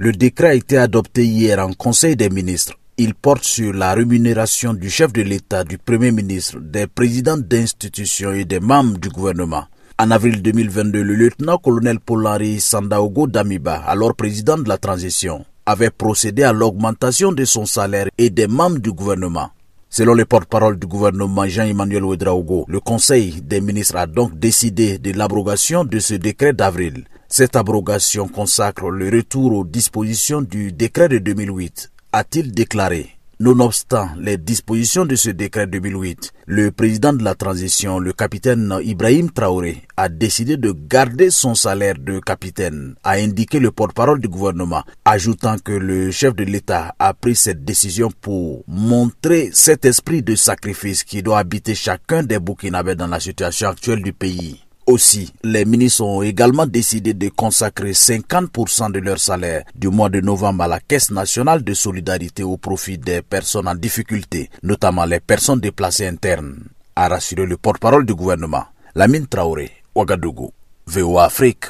Le décret a été adopté hier en Conseil des ministres. Il porte sur la rémunération du chef de l'État, du Premier ministre, des présidents d'institutions et des membres du gouvernement. En avril 2022, le lieutenant-colonel Polari Sandaogo Damiba, alors président de la transition, avait procédé à l'augmentation de son salaire et des membres du gouvernement. Selon le porte-parole du gouvernement Jean-Emmanuel Ouedraogo, le Conseil des ministres a donc décidé de l'abrogation de ce décret d'avril. Cette abrogation consacre le retour aux dispositions du décret de 2008 a-t-il déclaré. Nonobstant les dispositions de ce décret 2008, le président de la transition, le capitaine Ibrahim Traoré, a décidé de garder son salaire de capitaine, a indiqué le porte-parole du gouvernement, ajoutant que le chef de l'État a pris cette décision pour montrer cet esprit de sacrifice qui doit habiter chacun des Burkinabés dans la situation actuelle du pays. Aussi, les ministres ont également décidé de consacrer 50% de leur salaire du mois de novembre à la Caisse nationale de solidarité au profit des personnes en difficulté, notamment les personnes déplacées internes, a rassuré le porte-parole du gouvernement, Lamine Traoré, Ouagadougou, VOA Afrique.